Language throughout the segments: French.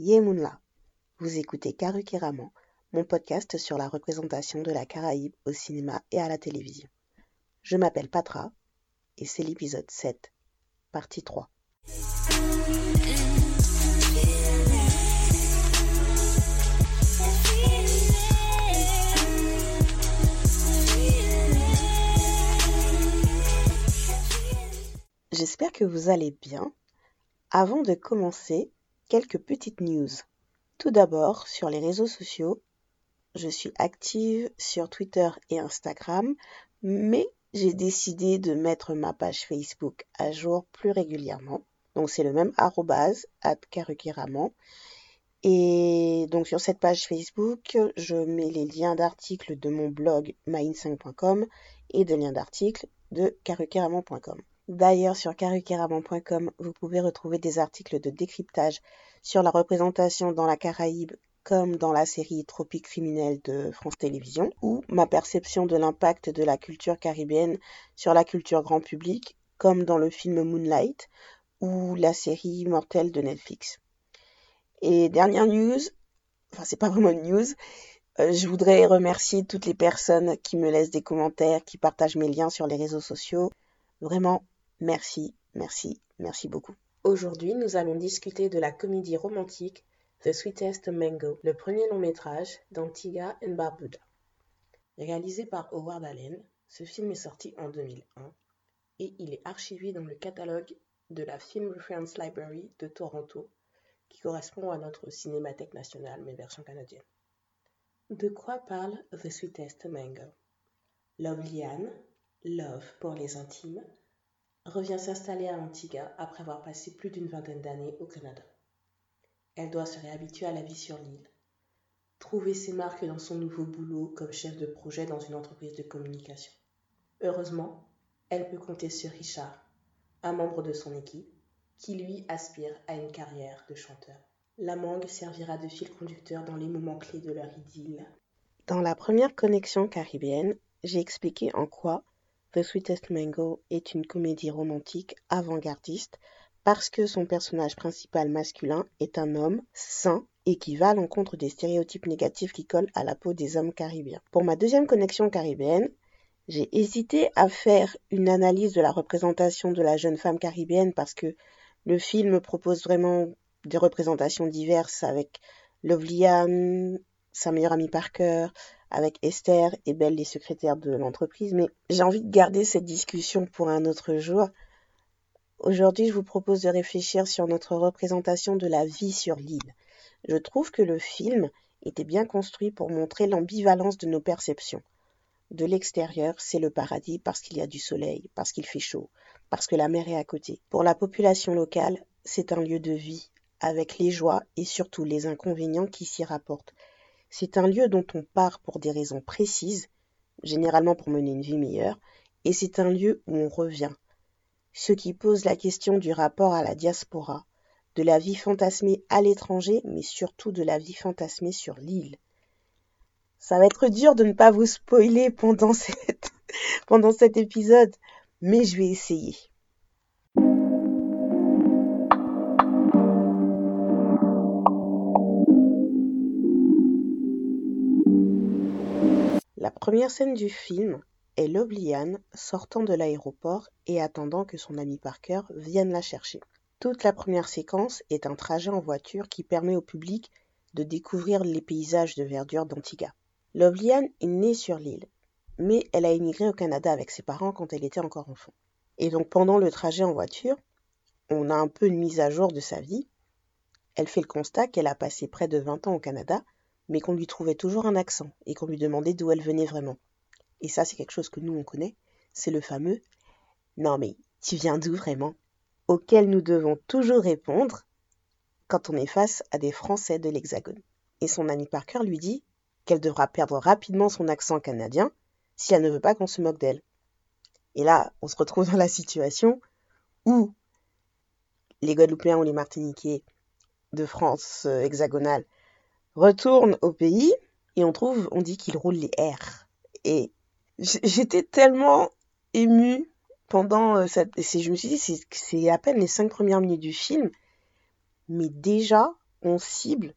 Yemunla. Vous écoutez Karukiraman, mon podcast sur la représentation de la Caraïbe au cinéma et à la télévision. Je m'appelle Patra et c'est l'épisode 7, partie 3. J'espère que vous allez bien. Avant de commencer, quelques petites news. Tout d'abord, sur les réseaux sociaux, je suis active sur Twitter et Instagram, mais j'ai décidé de mettre ma page Facebook à jour plus régulièrement. Donc c'est le même arrobase, karukiraman. Et donc sur cette page Facebook, je mets les liens d'articles de mon blog main5.com et des liens d'articles de karukiraman.com. D'ailleurs, sur karukeraman.com, vous pouvez retrouver des articles de décryptage sur la représentation dans la Caraïbe comme dans la série Tropique criminelle de France Télévisions, ou ma perception de l'impact de la culture caribéenne sur la culture grand public, comme dans le film Moonlight ou la série Mortelle de Netflix. Et dernière news, enfin c'est pas vraiment une news, euh, je voudrais remercier toutes les personnes qui me laissent des commentaires, qui partagent mes liens sur les réseaux sociaux. Vraiment, Merci, merci, merci beaucoup. Aujourd'hui, nous allons discuter de la comédie romantique The Sweetest Mango, le premier long métrage d'Antigua and Barbuda. Réalisé par Howard Allen, ce film est sorti en 2001 et il est archivé dans le catalogue de la Film Reference Library de Toronto, qui correspond à notre Cinémathèque nationale, mais version canadienne. De quoi parle The Sweetest Mango? Love Liane, Love pour les intimes, revient s'installer à Antigua après avoir passé plus d'une vingtaine d'années au Canada. Elle doit se réhabituer à la vie sur l'île, trouver ses marques dans son nouveau boulot comme chef de projet dans une entreprise de communication. Heureusement, elle peut compter sur Richard, un membre de son équipe, qui lui aspire à une carrière de chanteur. La mangue servira de fil conducteur dans les moments clés de leur idylle. Dans la première connexion caribéenne, j'ai expliqué en quoi The Sweetest Mango est une comédie romantique avant-gardiste parce que son personnage principal masculin est un homme sain et qui va à l'encontre des stéréotypes négatifs qui collent à la peau des hommes caribéens. Pour ma deuxième connexion caribéenne, j'ai hésité à faire une analyse de la représentation de la jeune femme caribéenne parce que le film propose vraiment des représentations diverses avec Lovely sa meilleure amie Parker, avec Esther et Belle, les secrétaires de l'entreprise, mais j'ai envie de garder cette discussion pour un autre jour. Aujourd'hui, je vous propose de réfléchir sur notre représentation de la vie sur l'île. Je trouve que le film était bien construit pour montrer l'ambivalence de nos perceptions. De l'extérieur, c'est le paradis parce qu'il y a du soleil, parce qu'il fait chaud, parce que la mer est à côté. Pour la population locale, c'est un lieu de vie, avec les joies et surtout les inconvénients qui s'y rapportent. C'est un lieu dont on part pour des raisons précises, généralement pour mener une vie meilleure, et c'est un lieu où on revient. Ce qui pose la question du rapport à la diaspora, de la vie fantasmée à l'étranger, mais surtout de la vie fantasmée sur l'île. Ça va être dur de ne pas vous spoiler pendant, cet épisode, mais je vais essayer. La première scène du film est Lobliane sortant de l'aéroport et attendant que son ami Parker vienne la chercher. Toute la première séquence est un trajet en voiture qui permet au public de découvrir les paysages de verdure d'Antigua. Lobliane est née sur l'île, mais elle a émigré au Canada avec ses parents quand elle était encore enfant. Et donc pendant le trajet en voiture, on a un peu une mise à jour de sa vie. Elle fait le constat qu'elle a passé près de 20 ans au Canada mais qu'on lui trouvait toujours un accent et qu'on lui demandait d'où elle venait vraiment. Et ça, c'est quelque chose que nous, on connaît, c'est le fameux Non mais, tu viens d'où vraiment? auquel nous devons toujours répondre quand on est face à des Français de l'Hexagone. Et son ami Parker lui dit qu'elle devra perdre rapidement son accent canadien si elle ne veut pas qu'on se moque d'elle. Et là, on se retrouve dans la situation où les Guadeloupéens ou les Martiniquais de France euh, hexagonale retourne au pays et on trouve, on dit qu'il roule les airs. Et j'étais tellement émue pendant euh, cette. Je me suis dit, c'est à peine les cinq premières minutes du film, mais déjà, on cible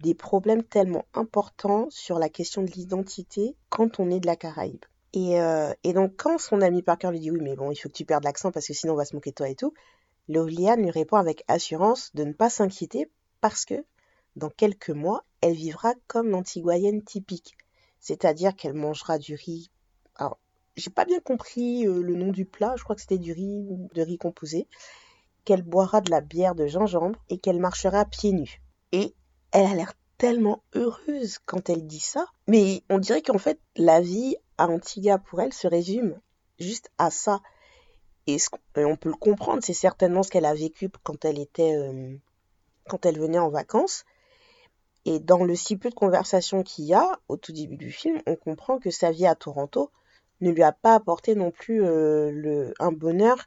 des problèmes tellement importants sur la question de l'identité quand on est de la Caraïbe. Et, euh, et, donc, quand son ami Parker lui dit oui, mais bon, il faut que tu perdes l'accent parce que sinon on va se moquer de toi et tout, Lovliane lui répond avec assurance de ne pas s'inquiéter parce que dans quelques mois, elle vivra comme l'antiguayenne typique. C'est-à-dire qu'elle mangera du riz. Alors, j'ai pas bien compris euh, le nom du plat, je crois que c'était du riz, de riz composé. Qu'elle boira de la bière de gingembre et qu'elle marchera pieds nus. Et elle a l'air tellement heureuse quand elle dit ça. Mais on dirait qu'en fait, la vie à Antigua pour elle se résume juste à ça. Et, on peut le comprendre, c'est certainement ce qu'elle a vécu quand elle était, euh, quand elle venait en vacances. Et dans le si peu de conversation qu'il y a au tout début du film, on comprend que sa vie à Toronto ne lui a pas apporté non plus euh, un bonheur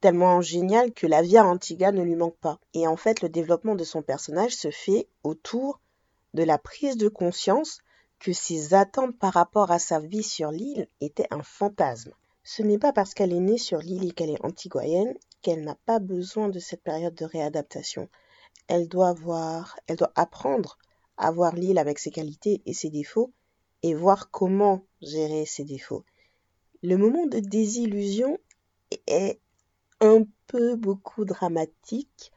tellement génial que la vie à Antigua ne lui manque pas. Et en fait, le développement de son personnage se fait autour de la prise de conscience que ses attentes par rapport à sa vie sur l'île étaient un fantasme. Ce n'est pas parce qu'elle est née sur l'île et qu'elle est antiguayenne qu'elle n'a pas besoin de cette période de réadaptation. Elle doit voir, elle doit apprendre à voir l'île avec ses qualités et ses défauts et voir comment gérer ses défauts. Le moment de désillusion est un peu beaucoup dramatique,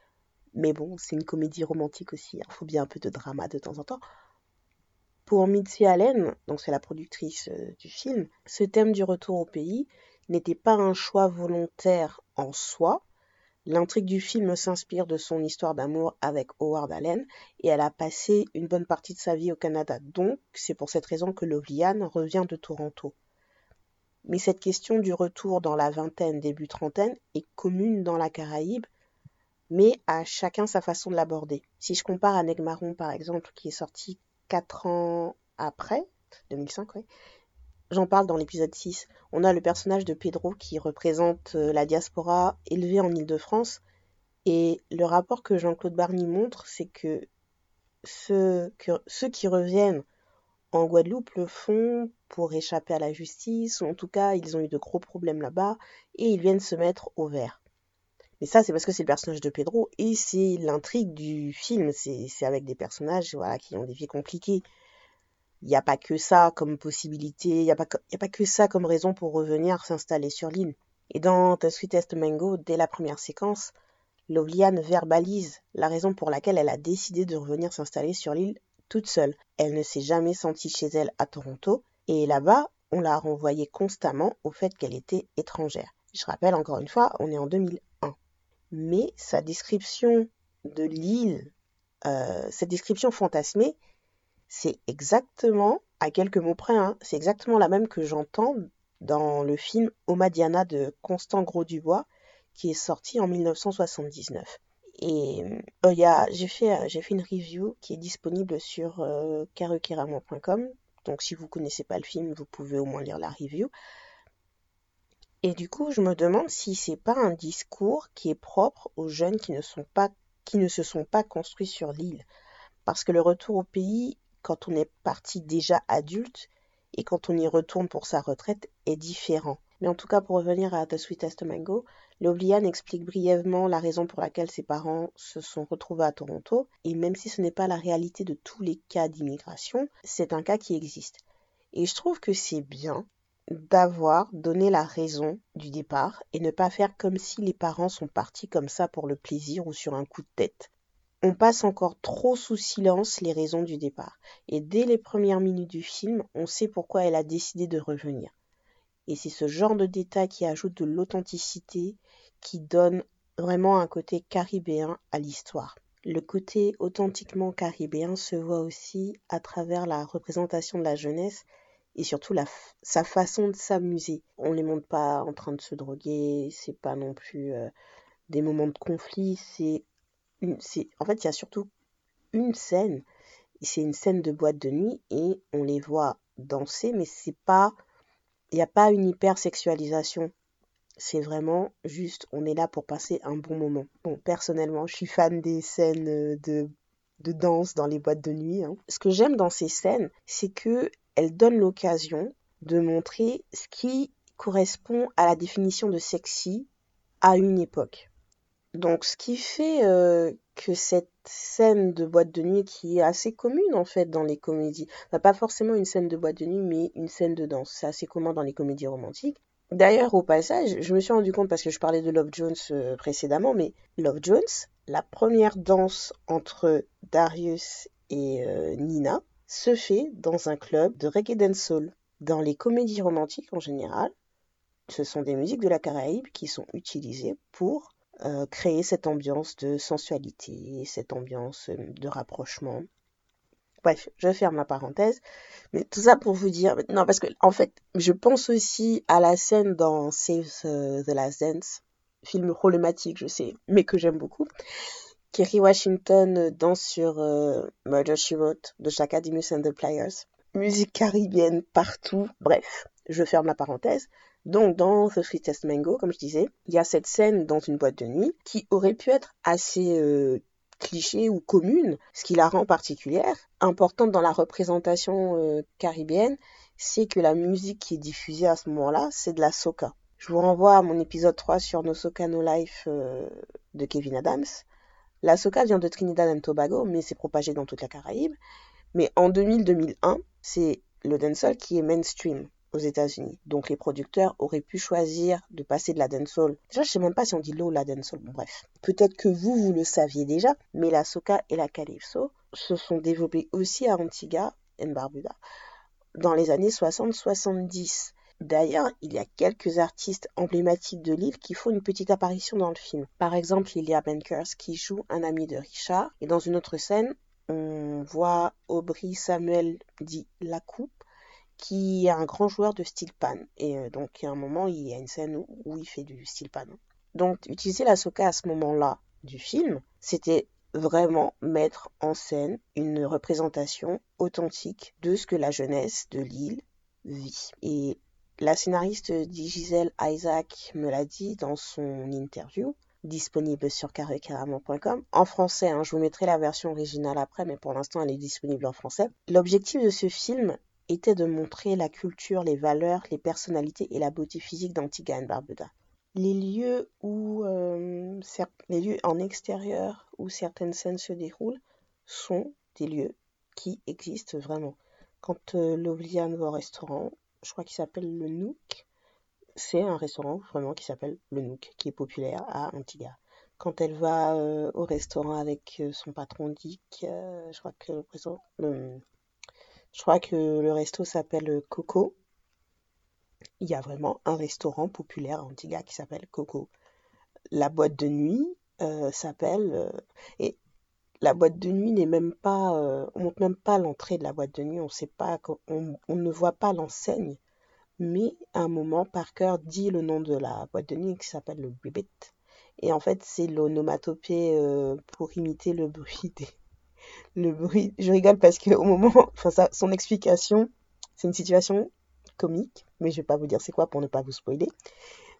mais bon, c'est une comédie romantique aussi, il hein. faut bien un peu de drama de temps en temps. Pour Mitzi Allen, donc c'est la productrice euh, du film, ce thème du retour au pays n'était pas un choix volontaire en soi. L'intrigue du film s'inspire de son histoire d'amour avec Howard Allen et elle a passé une bonne partie de sa vie au Canada. Donc, c'est pour cette raison que Lovliane revient de Toronto. Mais cette question du retour dans la vingtaine, début trentaine, est commune dans la Caraïbe, mais à chacun sa façon de l'aborder. Si je compare à Negmaron, par exemple, qui est sorti 4 ans après, 2005, oui, j'en parle dans l'épisode 6. On a le personnage de Pedro qui représente euh, la diaspora élevée en Île-de-France. Et le rapport que Jean-Claude Barny montre, c'est que ceux, que ceux qui reviennent en Guadeloupe le font pour échapper à la justice, ou en tout cas, ils ont eu de gros problèmes là-bas, et ils viennent se mettre au vert. Mais ça, c'est parce que c'est le personnage de Pedro et c'est l'intrigue du film. C'est avec des personnages voilà, qui ont des vies compliquées. Il n'y a pas que ça comme possibilité, il n'y a, pas, que ça comme raison pour revenir s'installer sur l'île. Et dans The Sweetest Mango, dès la première séquence, Lovliane verbalise la raison pour laquelle elle a décidé de revenir s'installer sur l'île toute seule. Elle ne s'est jamais sentie chez elle à Toronto, et là-bas, on l'a renvoyée constamment au fait qu'elle était étrangère. Je rappelle encore une fois, on est en 2000 mais sa description de l'île, euh, cette description fantasmée, c'est exactement, à quelques mots près, hein, c'est exactement la même que j'entends dans le film Omadiana de Constant Gros-Dubois, qui est sorti en 1979. Et euh, j'ai fait, fait une review qui est disponible sur euh, Donc si vous connaissez pas le film, vous pouvez au moins lire la review. Et du coup, je me demande si c'est pas un discours qui est propre aux jeunes qui ne se sont pas construits sur l'île. Parce que le retour au pays, quand on est parti déjà adulte et quand on y retourne pour sa retraite, est différent. Mais en tout cas, pour revenir à The Sweetest Mango, Lovliane explique brièvement la raison pour laquelle ses parents se sont retrouvés à Toronto. Et même si ce n'est pas la réalité de tous les cas d'immigration, c'est un cas qui existe. Et je trouve que c'est bien d'avoir donné la raison du départ et ne pas faire comme si les parents sont partis comme ça pour le plaisir ou sur un coup de tête. On passe encore trop sous silence les raisons du départ. Et dès les premières minutes du film, on sait pourquoi elle a décidé de revenir. Et c'est ce genre de détail qui ajoute de l'authenticité, qui donne vraiment un côté caribéen à l'histoire. Le côté authentiquement caribéen se voit aussi à travers la représentation de la jeunesse et surtout sa façon de s'amuser. On les montre pas en train de se droguer, c'est pas non plus euh, des moments de conflit, c'est en fait il y a surtout une scène, c'est une scène de boîte de nuit et on les voit danser mais c'est pas il n'y a pas une hypersexualisation. C'est vraiment juste on est là pour passer un bon moment. Bon, personnellement, je suis fan des scènes de de danse dans les boîtes de nuit. Hein. Ce que j'aime dans ces scènes, c'est que elle donne l'occasion de montrer ce qui correspond à la définition de sexy à une époque. Donc ce qui fait euh, que cette scène de boîte de nuit qui est assez commune en fait dans les comédies, pas forcément une scène de boîte de nuit, mais une scène de danse, c'est assez commun dans les comédies romantiques. D'ailleurs, au passage, je me suis rendu compte parce que je parlais de Love Jones euh, précédemment, mais Love Jones, la première danse entre Darius et euh, Nina se fait dans un club de reggae dancehall. Dans les comédies romantiques en général, ce sont des musiques de la Caraïbe qui sont utilisées pour euh, créer cette ambiance de sensualité, cette ambiance euh, de rapprochement. Bref, je ferme la parenthèse. Mais tout ça pour vous dire, non, parce que en fait, je pense aussi à la scène dans Save the Last Dance, film problématique, je sais, mais que j'aime beaucoup. Kerry Washington danse sur euh, Murder She Wrote de Chaka Demus and the Players. Musique caribéenne partout. Bref, je ferme la parenthèse. Donc, dans The Sweetest Mango, comme je disais, il y a cette scène dans une boîte de nuit qui aurait pu être assez euh, cliché ou commune, ce qui la rend particulière, importante dans la représentation euh, caribéenne, c'est que la musique qui est diffusée à ce moment-là, c'est de la soca. Je vous renvoie à mon épisode 3 sur No Soca No Life euh, de Kevin Adams. La soca vient de Trinidad and Tobago, mais c'est propagé dans toute la Caraïbe. Mais en 2000-2001, c'est le dancehall qui est mainstream aux États-Unis. Donc les producteurs auraient pu choisir de passer de la dancehall. Déjà, je sais même pas si on dit low la dancehall. Bon, bref. Peut-être que vous, vous le saviez déjà, mais la soca et la calypso se sont développées aussi à Antigua et Barbuda dans les années 60-70. D'ailleurs, il y a quelques artistes emblématiques de l'île qui font une petite apparition dans le film. Par exemple, Lilia Bankers qui joue un ami de Richard. Et dans une autre scène, on voit Aubry Samuel dit La Coupe qui est un grand joueur de steel pan. Et euh, donc, il y a un moment, il y a une scène où, il fait du steel pan. Donc, utiliser la soca à ce moment-là du film, c'était vraiment mettre en scène une représentation authentique de ce que la jeunesse de l'île vit. Et la scénariste Gisèle Isaac me l'a dit dans son interview, disponible sur carrécarrément.com. En français, hein, je vous mettrai la version originale après, mais pour l'instant, elle est disponible en français. L'objectif de ce film était de montrer la culture, les valeurs, les personnalités et la beauté physique d'Antigua et Barbuda. Les lieux où euh, les lieux en extérieur où certaines scènes se déroulent sont des lieux qui existent vraiment. Quand euh, va au restaurant, je crois qu'il s'appelle le Nook, c'est un restaurant vraiment qui s'appelle le Nook, qui est populaire à Antigua. Quand elle va euh, au restaurant avec son patron Dick, je crois que le, je crois que le resto s'appelle Coco. Il y a vraiment un restaurant populaire à Antigua qui s'appelle Coco. La boîte de nuit euh, s'appelle euh, et la boîte de nuit n'est même pas euh, on montre même pas l'entrée de la boîte de nuit on ne voit pas l'enseigne mais à un moment Parker dit le nom de la boîte de nuit qui s'appelle le Ribbit et en fait c'est l'onomatopée pour imiter le bruit des, le bruit. Je rigole parce qu'au moment, enfin, son explication, c'est une situation comique, mais je vais pas vous dire c'est quoi pour ne pas vous spoiler.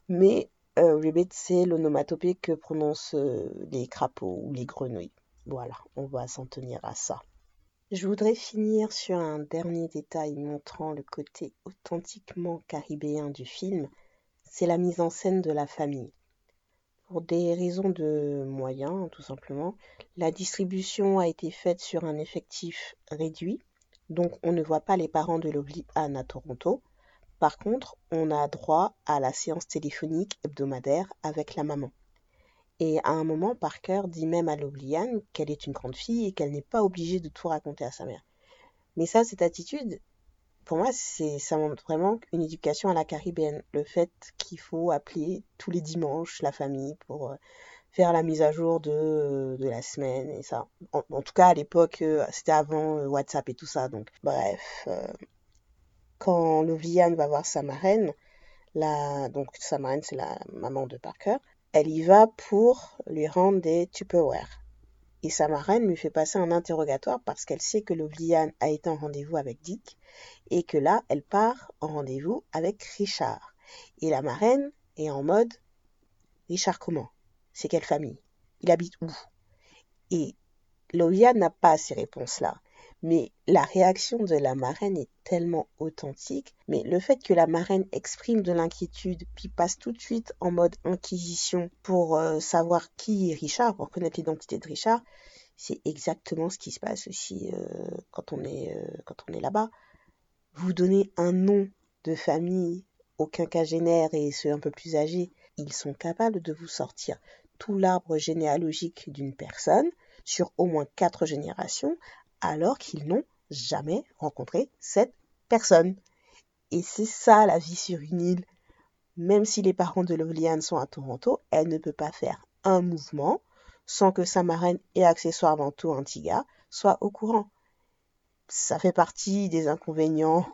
Mais euh, c'est l'onomatopée que prononcent euh, les crapauds ou les grenouilles. Voilà, on va s'en tenir à ça. Je voudrais finir sur un dernier détail montrant le côté authentiquement caribéen du film, c'est la mise en scène de la famille. Pour des raisons de moyens, tout simplement, la distribution a été faite sur un effectif réduit, donc on ne voit pas les parents de Lovely Anne à Toronto. Par contre, on a droit à la séance téléphonique hebdomadaire avec la maman. Et à un moment, Parker dit même à Lovely Anne qu'elle est une grande fille et qu'elle n'est pas obligée de tout raconter à sa mère. Mais ça, cette attitude, pour moi, c'est, ça montre vraiment une éducation à la caribéenne. Le fait qu'il faut appeler tous les dimanches la famille pour euh, faire la mise à jour de, de la semaine et ça. En, tout cas, à l'époque, euh, c'était avant euh, WhatsApp et tout ça. Donc, bref, quand Loviane va voir sa marraine, la, donc sa marraine, c'est la maman de Parker, elle y va pour lui rendre des Tupperware. Et sa marraine lui fait passer un interrogatoire parce qu'elle sait que Lovliane a été en rendez-vous avec Dick et que là, elle part en rendez-vous avec Richard. Et la marraine est en mode Richard comment? C'est quelle famille? Il habite où Et Lovia n'a pas ces réponses-là. Mais la réaction de la marraine est tellement authentique. Mais le fait que la marraine exprime de l'inquiétude, puis passe tout de suite en mode inquisition pour euh, savoir qui est Richard, pour connaître l'identité de Richard, c'est exactement ce qui se passe aussi euh, quand on est, euh, est là-bas. Vous donnez un nom de famille aux quinquagénaires et ceux un peu plus âgés, ils sont capables de vous sortir tout l'arbre généalogique d'une personne sur au moins quatre générations, alors qu'ils n'ont jamais rencontré cette personne. Et c'est ça la vie sur une île. Même si les parents de Loliane sont à Toronto, elle ne peut pas faire un mouvement sans que sa marraine et accessoirement tout Antigua soient au courant. Ça fait partie des inconvénients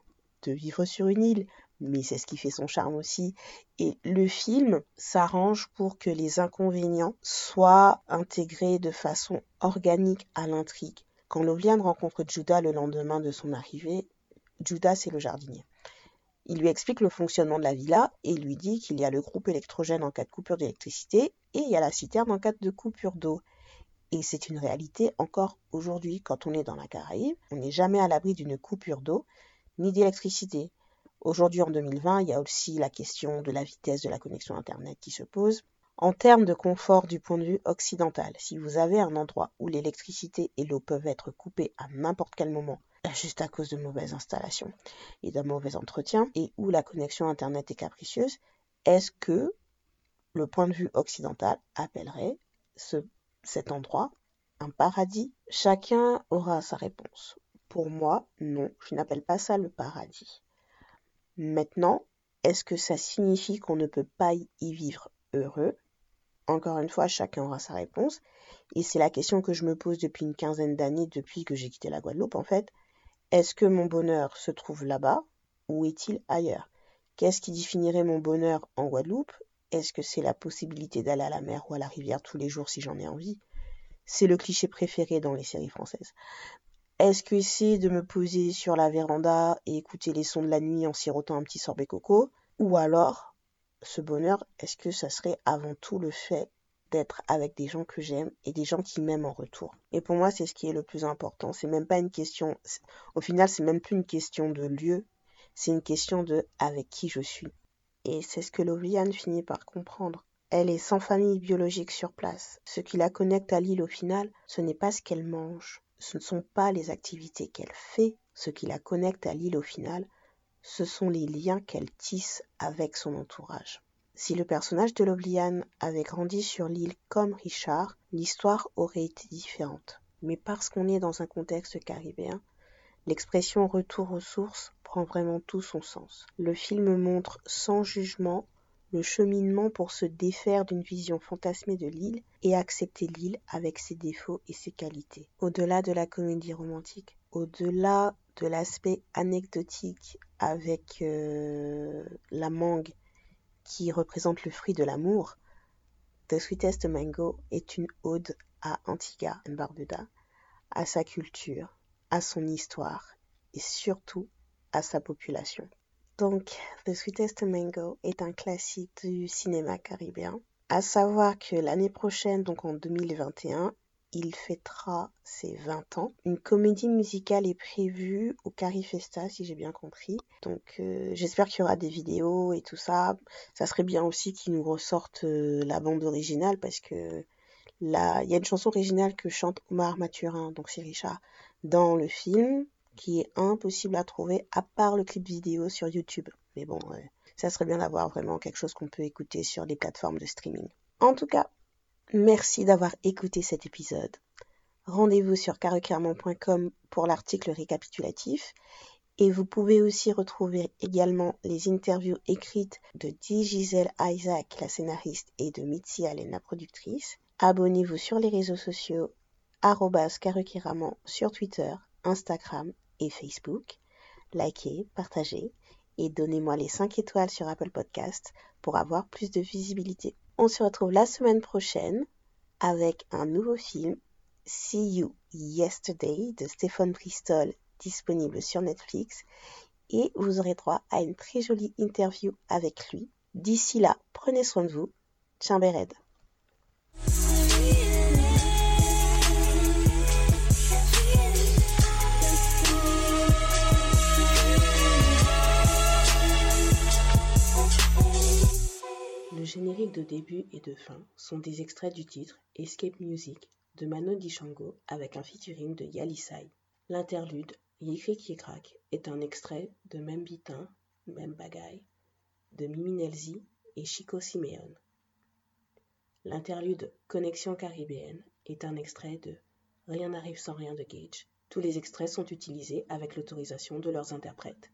de vivre sur une île, mais c'est ce qui fait son charme aussi. Et le film s'arrange pour que les inconvénients soient intégrés de façon organique à l'intrigue. Quand Loviane rencontre Judas le lendemain de son arrivée, Judas c'est le jardinier. Il lui explique le fonctionnement de la villa et lui dit qu'il y a le groupe électrogène en cas de coupure d'électricité et il y a la citerne en cas de coupure d'eau. Et c'est une réalité encore aujourd'hui quand on est dans la Caraïbe, on n'est jamais à l'abri d'une coupure d'eau ni d'électricité. Aujourd'hui, en 2020, il y a aussi la question de la vitesse de la connexion Internet qui se pose. En termes de confort du point de vue occidental, si vous avez un endroit où l'électricité et l'eau peuvent être coupées à n'importe quel moment, juste à cause de mauvaises installations et d'un mauvais entretien, et où la connexion Internet est capricieuse, est-ce que le point de vue occidental appellerait cet endroit un paradis? Chacun aura sa réponse. Pour moi, non, je n'appelle pas ça le paradis. Maintenant, est-ce que ça signifie qu'on ne peut pas y vivre heureux? Encore une fois, chacun aura sa réponse. Et c'est la question que je me pose depuis une quinzaine d'années, depuis que j'ai quitté la Guadeloupe en fait. Est-ce que mon bonheur se trouve là-bas ou est-il ailleurs? Qu'est-ce qui définirait mon bonheur en Guadeloupe? Est-ce que c'est la possibilité d'aller à la mer ou à la rivière tous les jours si j'en ai envie? C'est le cliché préféré dans les séries françaises. Est-ce que c'est de me poser sur la véranda et écouter les sons de la nuit en sirotant un petit sorbet coco? Ou alors, ce bonheur, est-ce que ça serait avant tout le fait d'être avec des gens que j'aime et des gens qui m'aiment en retour? Et pour moi, c'est ce qui est le plus important. C'est même pas une question, au final, c'est même plus une question de lieu, c'est une question de avec qui je suis. Et c'est ce que Loviane finit par comprendre. Elle est sans famille biologique sur place. Ce qui la connecte à l'île au final, ce n'est pas ce qu'elle mange, ce ne sont pas les activités qu'elle fait, ce qui la connecte à l'île au final, ce sont les liens qu'elle tisse avec son entourage. Si le personnage de Lobliane avait grandi sur l'île comme Richard, l'histoire aurait été différente. Mais parce qu'on est dans un contexte caribéen, l'expression retour aux sources prend vraiment tout son sens. Le film montre sans jugement cheminement pour se défaire d'une vision fantasmée de l'île et accepter l'île avec ses défauts et ses qualités. Au-delà de la comédie romantique, au-delà de l'aspect anecdotique avec euh, la mangue qui représente le fruit de l'amour, The Sweetest Mango est une ode à Antigua et Barbuda, à sa culture, à son histoire et surtout à sa population. Donc, The Sweetest Mango est un classique du cinéma caribéen. À savoir que l'année prochaine, donc en 2021, il fêtera ses 20 ans. Une comédie musicale est prévue au Carifesta, si j'ai bien compris. Donc euh, j'espère qu'il y aura des vidéos et tout ça. Ça serait bien aussi qu'ils nous ressortent euh, la bande originale parce que il y a une chanson originale que chante Omar Mathurin, donc c'est Richard, dans le film qui est impossible à trouver à part le clip vidéo sur YouTube. Mais bon, ça serait bien d'avoir vraiment quelque chose qu'on peut écouter sur les plateformes de streaming. En tout cas, merci d'avoir écouté cet épisode. Rendez-vous sur carreclairement.com pour l'article récapitulatif et vous pouvez aussi retrouver également les interviews écrites de Di Giselle Isaac, la scénariste, et de Mitzi Allen, la productrice. Abonnez-vous sur les réseaux sociaux, arrobas sur Twitter, Instagram et Facebook. Likez, partagez et donnez-moi les 5 étoiles sur Apple Podcast pour avoir plus de visibilité. On se retrouve la semaine prochaine avec un nouveau film, See You Yesterday de Stéphane Bristol, disponible sur Netflix. Et vous aurez droit à une très jolie interview avec lui. D'ici là, prenez soin de vous. Chambered. Début et de fin sont des extraits du titre Escape Music de Mano Dishango avec un featuring de Yalisai. L'interlude Yékrik Yékrak est un extrait de Même Bitin, Même Bagaille de Mimi Nelzi et Chico Simeone. L'interlude Connexion caribéenne est un extrait de Rien n'arrive sans rien de Gage. Tous les extraits sont utilisés avec l'autorisation de leurs interprètes.